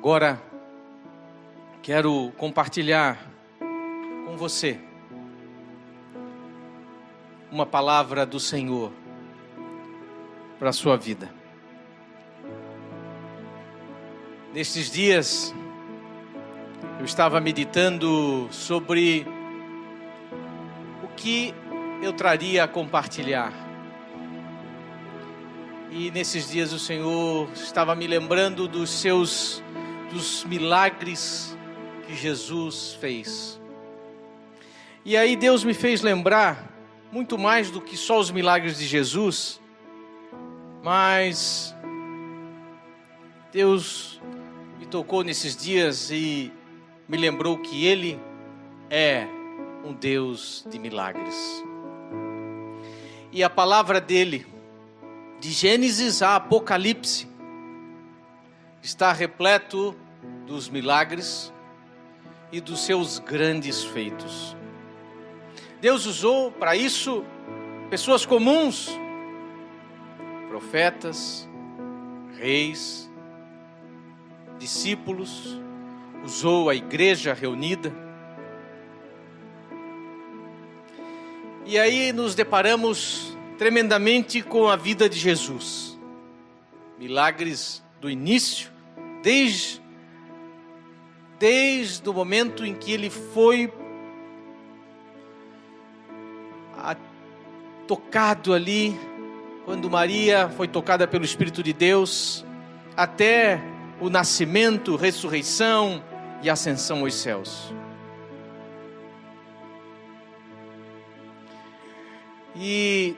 Agora, quero compartilhar com você uma palavra do Senhor para a sua vida. Nestes dias, eu estava meditando sobre o que eu traria a compartilhar. E nesses dias o Senhor estava me lembrando dos seus dos milagres que Jesus fez. E aí Deus me fez lembrar muito mais do que só os milagres de Jesus, mas Deus me tocou nesses dias e me lembrou que Ele é um Deus de milagres. E a palavra dele, de Gênesis a Apocalipse, está repleto dos milagres e dos seus grandes feitos. Deus usou para isso pessoas comuns, profetas, reis, discípulos, usou a igreja reunida. E aí nos deparamos tremendamente com a vida de Jesus. Milagres do início, desde desde o momento em que ele foi tocado ali, quando Maria foi tocada pelo Espírito de Deus, até o nascimento, ressurreição e ascensão aos céus. E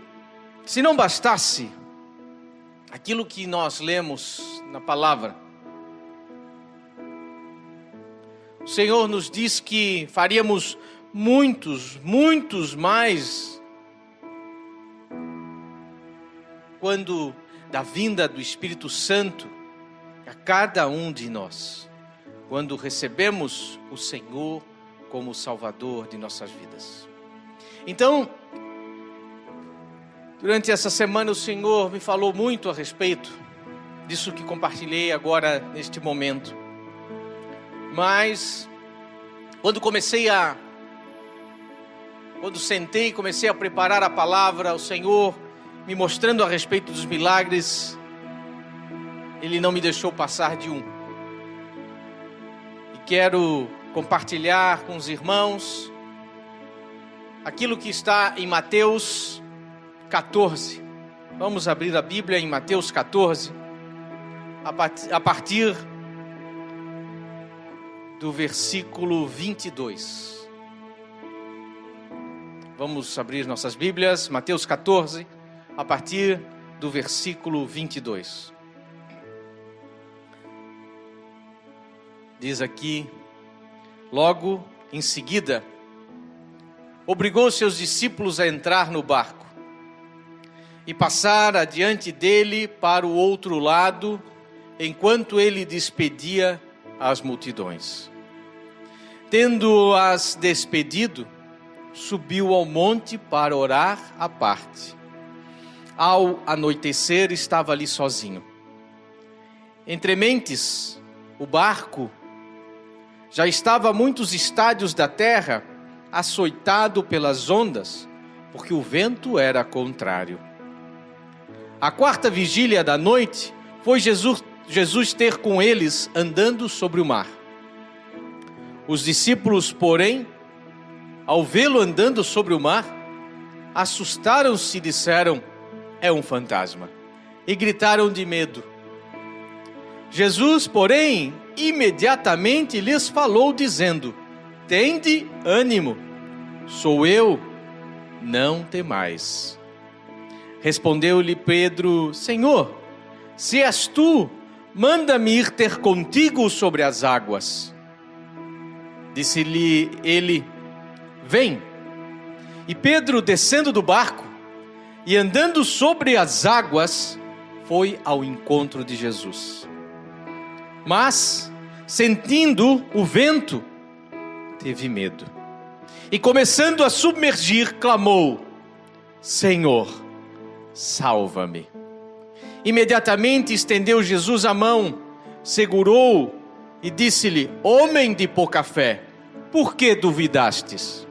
se não bastasse aquilo que nós lemos na palavra, o Senhor nos diz que faríamos muitos, muitos mais quando da vinda do Espírito Santo a cada um de nós, quando recebemos o Senhor como Salvador de nossas vidas. Então, durante essa semana o Senhor me falou muito a respeito disso que compartilhei agora neste momento. Mas quando comecei a quando sentei e comecei a preparar a palavra, o Senhor me mostrando a respeito dos milagres, ele não me deixou passar de um. E quero compartilhar com os irmãos aquilo que está em Mateus 14. Vamos abrir a Bíblia em Mateus 14, a partir do versículo 22. Vamos abrir nossas Bíblias, Mateus 14 a partir do versículo 22. Diz aqui, logo em seguida, obrigou seus discípulos a entrar no barco e passar adiante dele para o outro lado, enquanto ele despedia as multidões. Tendo-as despedido, subiu ao monte para orar à parte ao anoitecer, estava ali sozinho. Entre mentes, o barco já estava a muitos estádios da terra, açoitado pelas ondas, porque o vento era contrário. A quarta vigília da noite foi Jesus, Jesus ter com eles andando sobre o mar. Os discípulos, porém, ao vê-lo andando sobre o mar, assustaram-se e disseram: é um fantasma. E gritaram de medo. Jesus, porém, imediatamente lhes falou, dizendo: Tende ânimo, sou eu, não temais. Respondeu-lhe Pedro: Senhor, se és tu, manda-me ir ter contigo sobre as águas. Disse-lhe ele: Vem. E Pedro, descendo do barco, e andando sobre as águas, foi ao encontro de Jesus. Mas, sentindo o vento, teve medo. E começando a submergir, clamou: Senhor, salva-me. Imediatamente estendeu Jesus a mão, segurou e disse-lhe: Homem de pouca fé, por que duvidastes?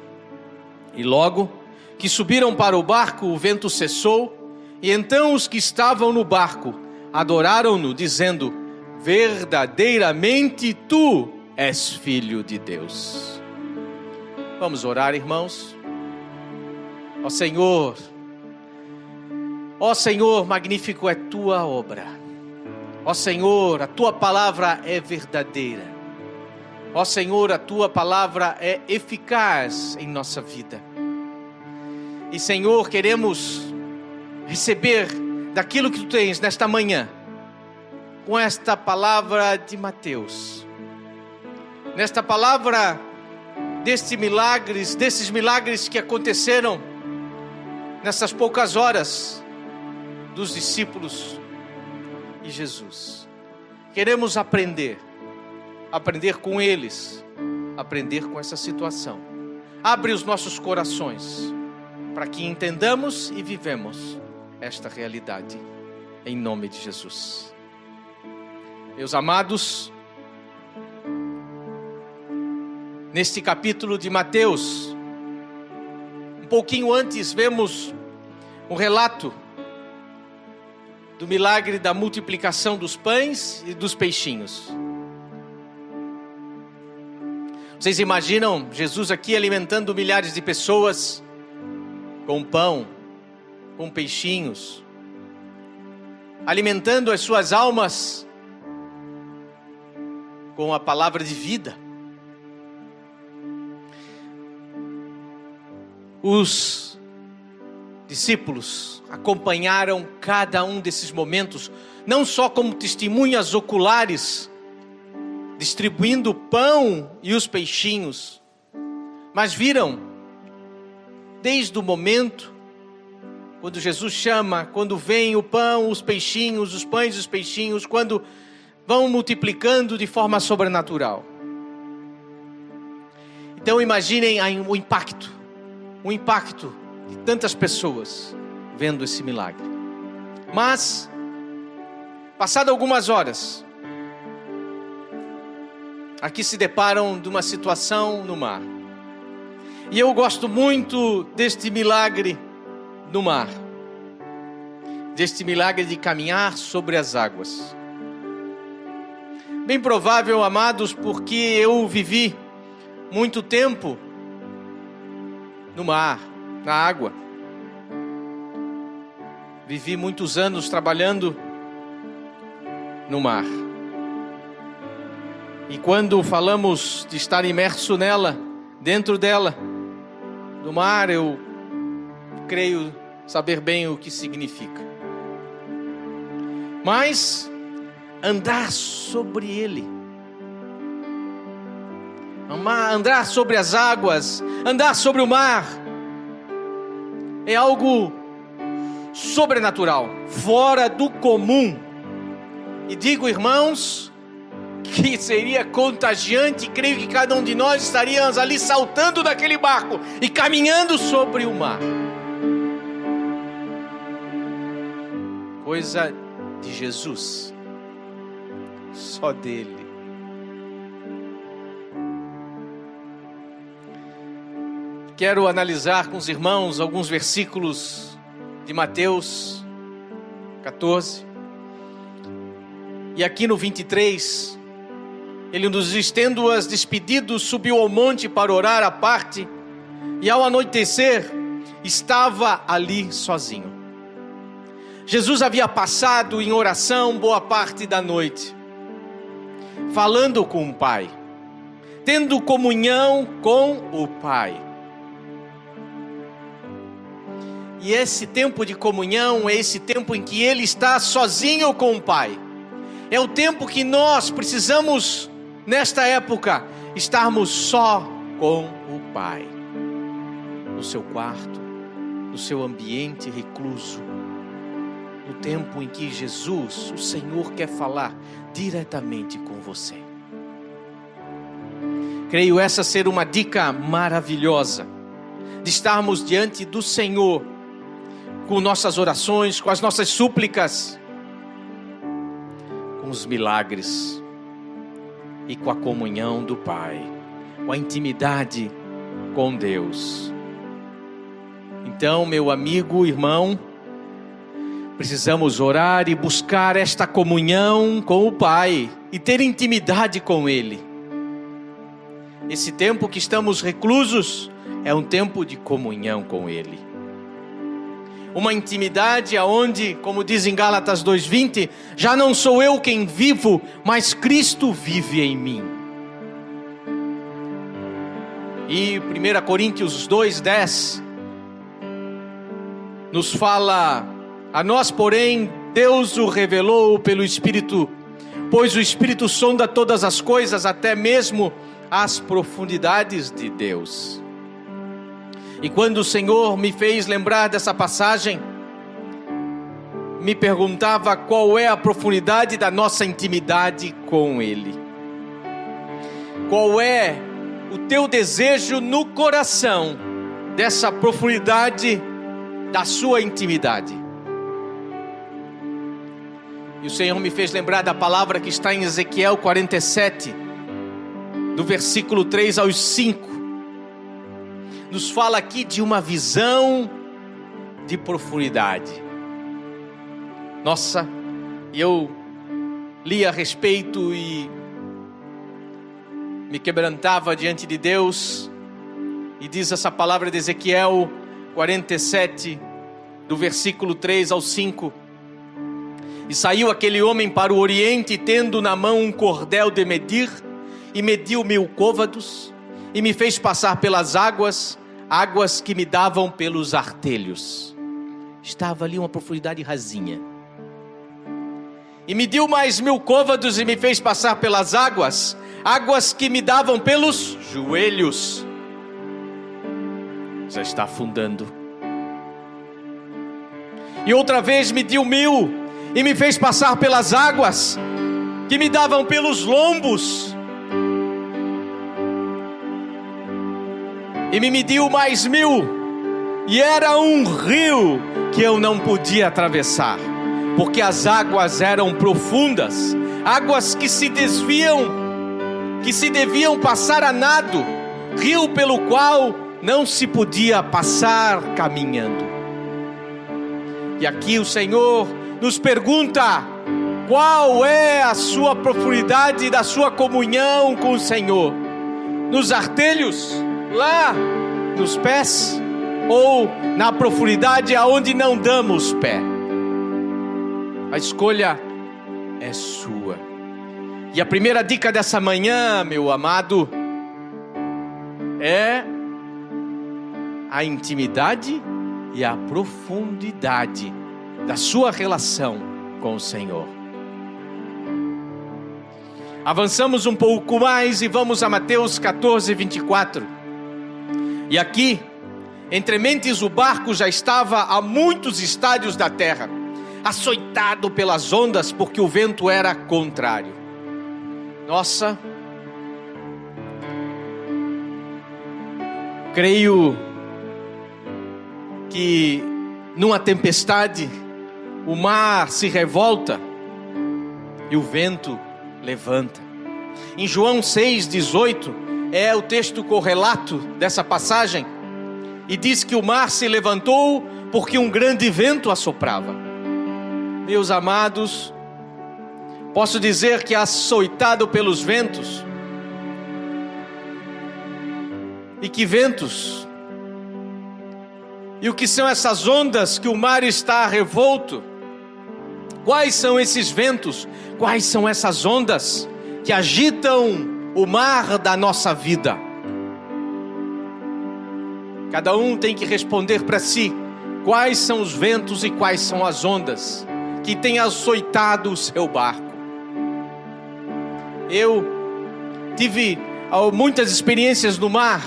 E logo que subiram para o barco, o vento cessou, e então os que estavam no barco adoraram-no, dizendo: Verdadeiramente tu és filho de Deus. Vamos orar, irmãos. Ó Senhor, ó Senhor, magnífico é tua obra. Ó Senhor, a tua palavra é verdadeira. Ó Senhor, a tua palavra é eficaz em nossa vida. E Senhor, queremos receber daquilo que tu tens nesta manhã, com esta palavra de Mateus. Nesta palavra destes milagres, desses milagres que aconteceram nessas poucas horas dos discípulos e Jesus. Queremos aprender, aprender com eles, aprender com essa situação. Abre os nossos corações para que entendamos e vivemos esta realidade, em nome de Jesus. Meus amados, neste capítulo de Mateus, um pouquinho antes, vemos um relato do milagre da multiplicação dos pães e dos peixinhos. Vocês imaginam Jesus aqui alimentando milhares de pessoas com pão, com peixinhos, alimentando as suas almas com a palavra de vida. Os discípulos acompanharam cada um desses momentos, não só como testemunhas oculares, distribuindo o pão e os peixinhos, mas viram, desde o momento quando Jesus chama, quando vem o pão, os peixinhos, os pães e os peixinhos, quando vão multiplicando de forma sobrenatural. Então imaginem o impacto, o impacto de tantas pessoas vendo esse milagre. Mas, passado algumas horas, aqui se deparam de uma situação no mar. E eu gosto muito deste milagre no mar, deste milagre de caminhar sobre as águas. Bem provável, amados, porque eu vivi muito tempo no mar, na água. Vivi muitos anos trabalhando no mar. E quando falamos de estar imerso nela, dentro dela, do mar, eu creio saber bem o que significa. Mas andar sobre ele, andar sobre as águas, andar sobre o mar, é algo sobrenatural, fora do comum. E digo, irmãos, que seria contagiante, creio que cada um de nós estaríamos ali saltando daquele barco e caminhando sobre o mar. coisa de Jesus, só dele. Quero analisar com os irmãos alguns versículos de Mateus 14. E aqui no 23, ele nos estendo as despedidos, subiu ao monte para orar à parte, e ao anoitecer, estava ali sozinho. Jesus havia passado em oração boa parte da noite, falando com o Pai, tendo comunhão com o Pai. E esse tempo de comunhão é esse tempo em que ele está sozinho com o Pai. É o tempo que nós precisamos, nesta época, estarmos só com o Pai, no seu quarto, no seu ambiente recluso no tempo em que Jesus, o Senhor, quer falar diretamente com você. Creio essa ser uma dica maravilhosa de estarmos diante do Senhor com nossas orações, com as nossas súplicas, com os milagres. e com a comunhão do Pai, com a intimidade com Deus. Então, meu amigo, irmão, precisamos orar e buscar esta comunhão com o Pai e ter intimidade com Ele. Esse tempo que estamos reclusos é um tempo de comunhão com Ele. Uma intimidade aonde, como diz em Gálatas 2:20, já não sou eu quem vivo, mas Cristo vive em mim. E 1 Coríntios 2:10 nos fala: A nós, porém, Deus o revelou pelo Espírito, pois o Espírito sonda todas as coisas, até mesmo as profundidades de Deus. E quando o Senhor me fez lembrar dessa passagem, me perguntava qual é a profundidade da nossa intimidade com Ele. Qual é o teu desejo no coração dessa profundidade da sua intimidade. E o Senhor me fez lembrar da palavra que está em Ezequiel 47, do versículo 3 aos 5. Nos fala aqui de uma visão de profundidade. Nossa, eu li a respeito e me quebrantava diante de Deus, e diz essa palavra de Ezequiel 47, do versículo 3 ao 5. E saiu aquele homem para o oriente, tendo na mão um cordel de medir, e mediu mil côvados, e me fez passar pelas águas, águas que me davam pelos artelhos. Estava ali uma profundidade rasinha. E mediu mais mil côvados e me fez passar pelas águas, águas que me davam pelos joelhos já está afundando. E outra vez me deu mil e me fez passar pelas águas que me davam pelos lombos. E me mediu mais mil, e era um rio que eu não podia atravessar, porque as águas eram profundas, águas que se desviam, que se deviam passar a nado, rio pelo qual não se podia passar caminhando. E aqui o Senhor nos pergunta: qual é a sua profundidade da sua comunhão com o Senhor? Nos artelhos, lá nos pés, ou na profundidade aonde não damos pé? A escolha é sua. E a primeira dica dessa manhã, meu amado, é a intimidade e a profundidade da sua relação com o Senhor. Avançamos um pouco mais e vamos a Mateus 14, 24. E aqui, entre mentes, o barco já estava a muitos estádios da terra, açoitado pelas ondas, porque o vento era contrário. Nossa, creio que numa tempestade o mar se revolta e o vento levanta. Em João 6,18 é o texto correlato dessa passagem e diz que o mar se levantou porque um grande vento assoprava. Meus amados, posso dizer que açoitado pelos ventos, e que ventos e o que são essas ondas que o mar está revolto? Quais são esses ventos? Quais são essas ondas que agitam o mar da nossa vida? Cada um tem que responder para si quais são os ventos e quais são as ondas que têm açoitado o seu barco. Eu tive muitas experiências no mar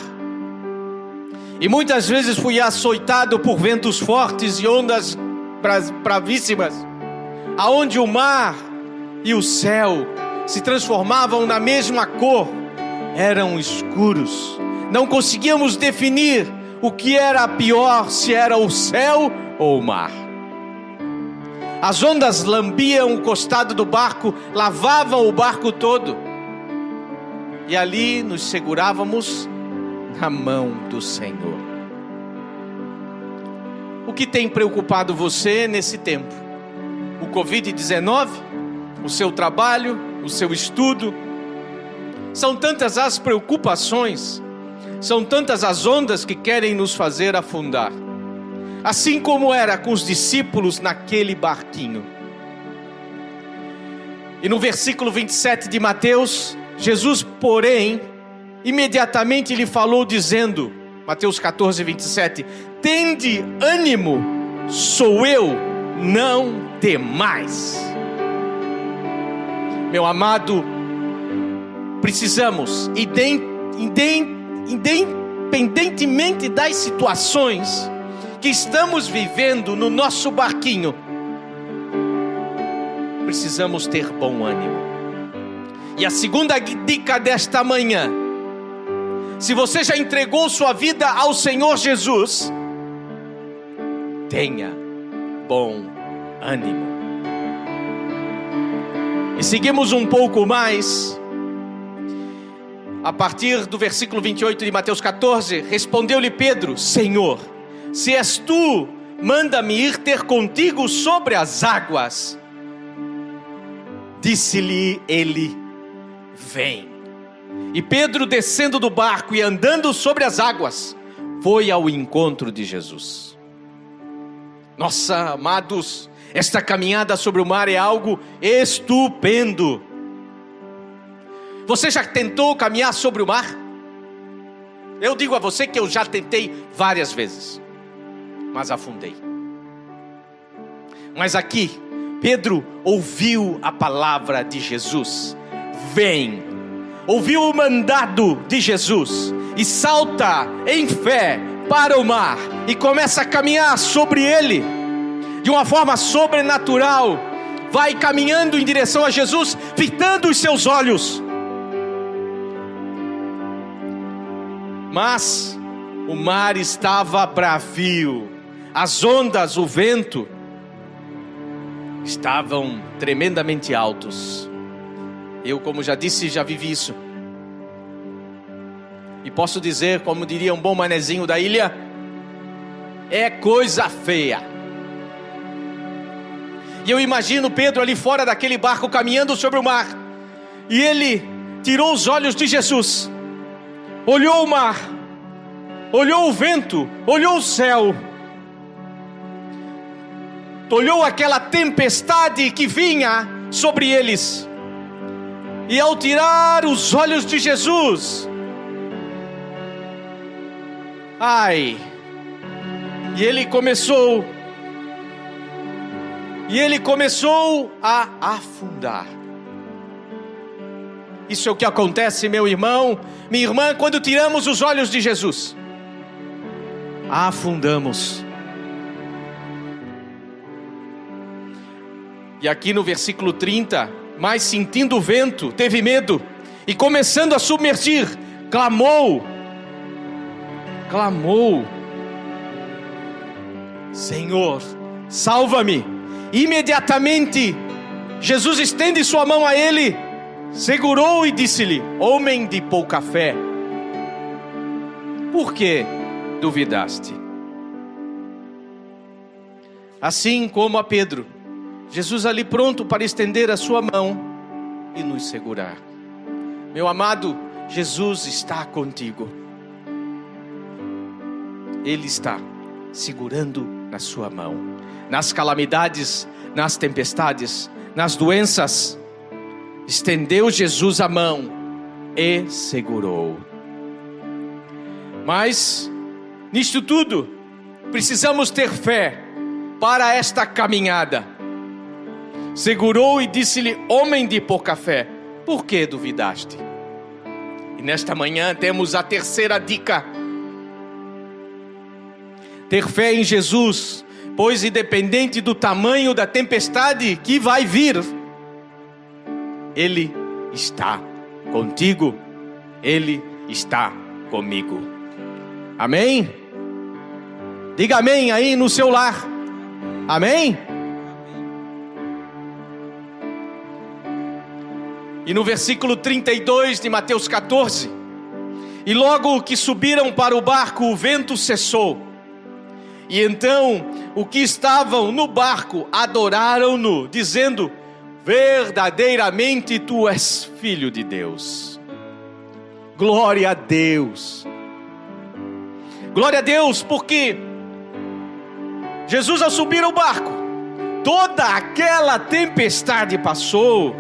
e muitas vezes fui açoitado por ventos fortes e ondas bravíssimas, aonde o mar e o céu se transformavam na mesma cor, eram escuros. Não conseguíamos definir o que era pior, se era o céu ou o mar. As ondas lambiam o costado do barco, lavavam o barco todo. e ali nos segurávamos na mão do Senhor. O que tem preocupado você nesse tempo? O Covid-19? O seu trabalho? O seu estudo? São tantas as preocupações, são tantas as ondas que querem nos fazer afundar. Assim como era com os discípulos naquele barquinho. E no versículo 27 de Mateus, Jesus, porém, imediatamente lhe falou, dizendo, Mateus 14, 27, Tende ânimo, sou eu, não temais. Meu amado, precisamos, independentemente das situações que estamos vivendo no nosso barquinho, precisamos ter bom ânimo. E a segunda dica desta manhã: se você já entregou sua vida ao Senhor Jesus, tenha bom ânimo. Seguimos um pouco mais. A partir do versículo 28 de Mateus 14, respondeu-lhe Pedro: Senhor, se és tu, manda-me ir ter contigo sobre as águas. Disse-lhe ele: Vem. E Pedro, descendo do barco e andando sobre as águas, foi ao encontro de Jesus. Nossa, amados, esta caminhada sobre o mar é algo estupendo. Você já tentou caminhar sobre o mar? Eu digo a você que eu já tentei várias vezes, mas afundei. Mas aqui, Pedro ouviu a palavra de Jesus: Vem. Ouviu o mandado de Jesus e salta em fé para o mar e começa a caminhar sobre ele de uma forma sobrenatural. Vai caminhando em direção a Jesus, fitando os seus olhos. Mas o mar estava bravio, as ondas, o vento estavam tremendamente altos. Eu, como já disse, já vivi isso. E posso dizer, como diria um bom manezinho da ilha, é coisa feia. E eu imagino Pedro ali fora daquele barco caminhando sobre o mar. E ele tirou os olhos de Jesus, olhou o mar, olhou o vento, olhou o céu. Olhou aquela tempestade que vinha sobre eles, e ao tirar os olhos de Jesus, ai, e ele começou, e ele começou a afundar. Isso é o que acontece, meu irmão, minha irmã, quando tiramos os olhos de Jesus, afundamos. E aqui no versículo 30, mas sentindo o vento, teve medo e começando a submergir, clamou, clamou: Senhor, salva-me. Imediatamente, Jesus estende sua mão a ele, segurou e disse-lhe: Homem de pouca fé, por que duvidaste? Assim como a Pedro, Jesus ali pronto para estender a sua mão e nos segurar. Meu amado, Jesus está contigo. Ele está segurando na sua mão. Nas calamidades, nas tempestades, nas doenças, estendeu Jesus a mão e segurou. Mas, nisto tudo, precisamos ter fé para esta caminhada segurou e disse-lhe: Homem de pouca fé, por que duvidaste? E nesta manhã temos a terceira dica: ter fé em Jesus, pois independente do tamanho da tempestade que vai vir, Ele está contigo, Ele está comigo. Amém? Diga amém aí no seu lar. Amém? E no versículo 32 de Mateus 14, e logo que subiram para o barco, o vento cessou. E então o que estavam no barco adoraram-no, dizendo: Verdadeiramente tu és filho de Deus. Glória a Deus. Glória a Deus, porque Jesus, ao subir ao barco, toda aquela tempestade passou,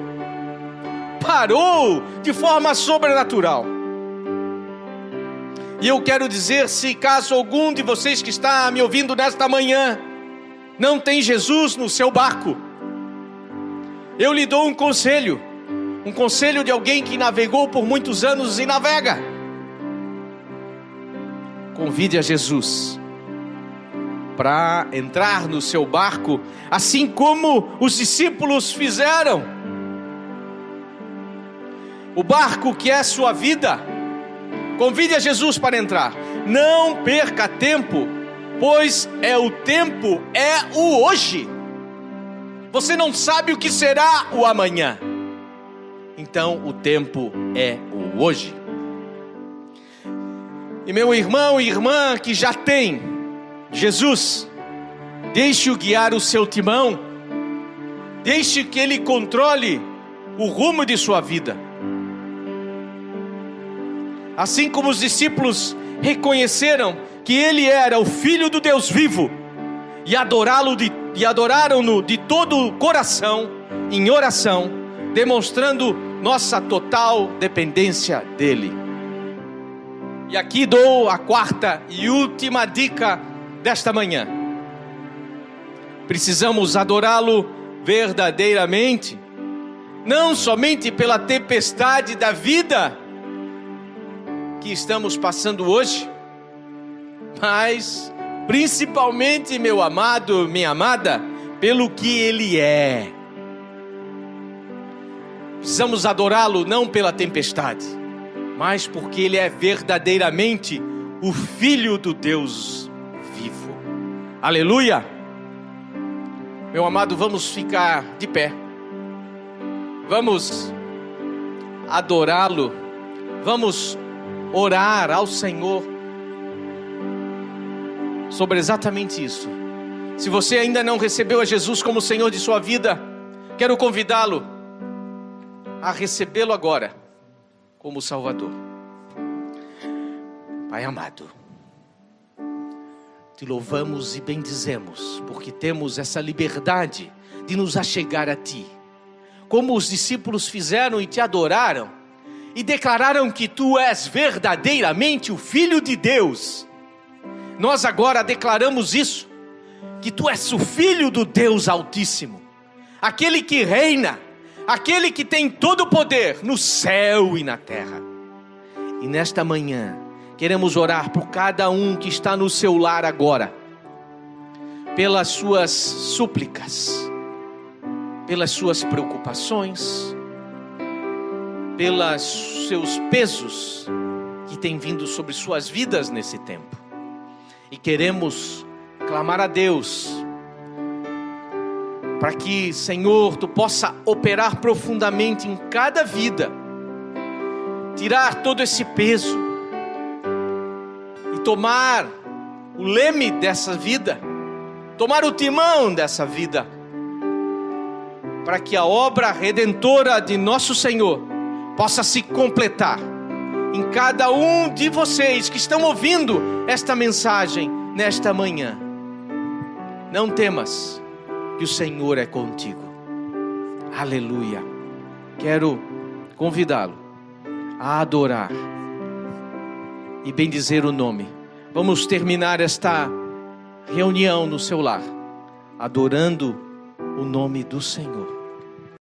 parou de forma sobrenatural. E eu quero dizer: se caso algum de vocês que está me ouvindo nesta manhã não tem Jesus no seu barco, eu lhe dou um conselho, um conselho de alguém que navegou por muitos anos e navega. Convide a Jesus para entrar no seu barco, assim como os discípulos fizeram. O barco que é sua vida, convide a Jesus para entrar. Não perca tempo, pois é o tempo, é o hoje. Você não sabe o que será o amanhã. Então o tempo é o hoje. E meu irmão e irmã que já tem Jesus, deixe-o guiar o seu timão, deixe que ele controle o rumo de sua vida. Assim como os discípulos reconheceram que ele era o filho do Deus vivo e adorá-lo de, e adoraram-no de todo o coração em oração, demonstrando nossa total dependência dele. E aqui dou a quarta e última dica desta manhã. Precisamos adorá-lo verdadeiramente, não somente pela tempestade da vida que estamos passando hoje, mas principalmente, meu amado, minha amada, pelo que ele é. Precisamos adorá-lo não pela tempestade, mas porque ele é verdadeiramente o Filho do Deus Aleluia! Meu amado, vamos ficar de pé. Vamos adorá-lo. Vamos orar ao Senhor sobre exatamente isso. Se você ainda não recebeu a Jesus como Senhor de sua vida, quero convidá-lo a recebê-lo agora como Salvador. Pai amado, te louvamos e bendizemos, porque temos essa liberdade de nos achegar a Ti. Como os discípulos fizeram e te adoraram, e declararam que Tu és verdadeiramente o Filho de Deus. Nós agora declaramos isso, que Tu és o Filho do Deus Altíssimo, aquele que reina, aquele que tem todo o poder no céu e na terra. E nesta manhã, Queremos orar por cada um que está no seu lar agora, pelas suas súplicas, pelas suas preocupações, pelos seus pesos que têm vindo sobre suas vidas nesse tempo. E queremos clamar a Deus para que, Senhor, tu possa operar profundamente em cada vida, tirar todo esse peso tomar o leme dessa vida, tomar o timão dessa vida, para que a obra redentora de nosso Senhor possa se completar em cada um de vocês que estão ouvindo esta mensagem nesta manhã. Não temas, que o Senhor é contigo. Aleluia. Quero convidá-lo a adorar e bendizer o nome. Vamos terminar esta reunião no seu lar, adorando o nome do Senhor.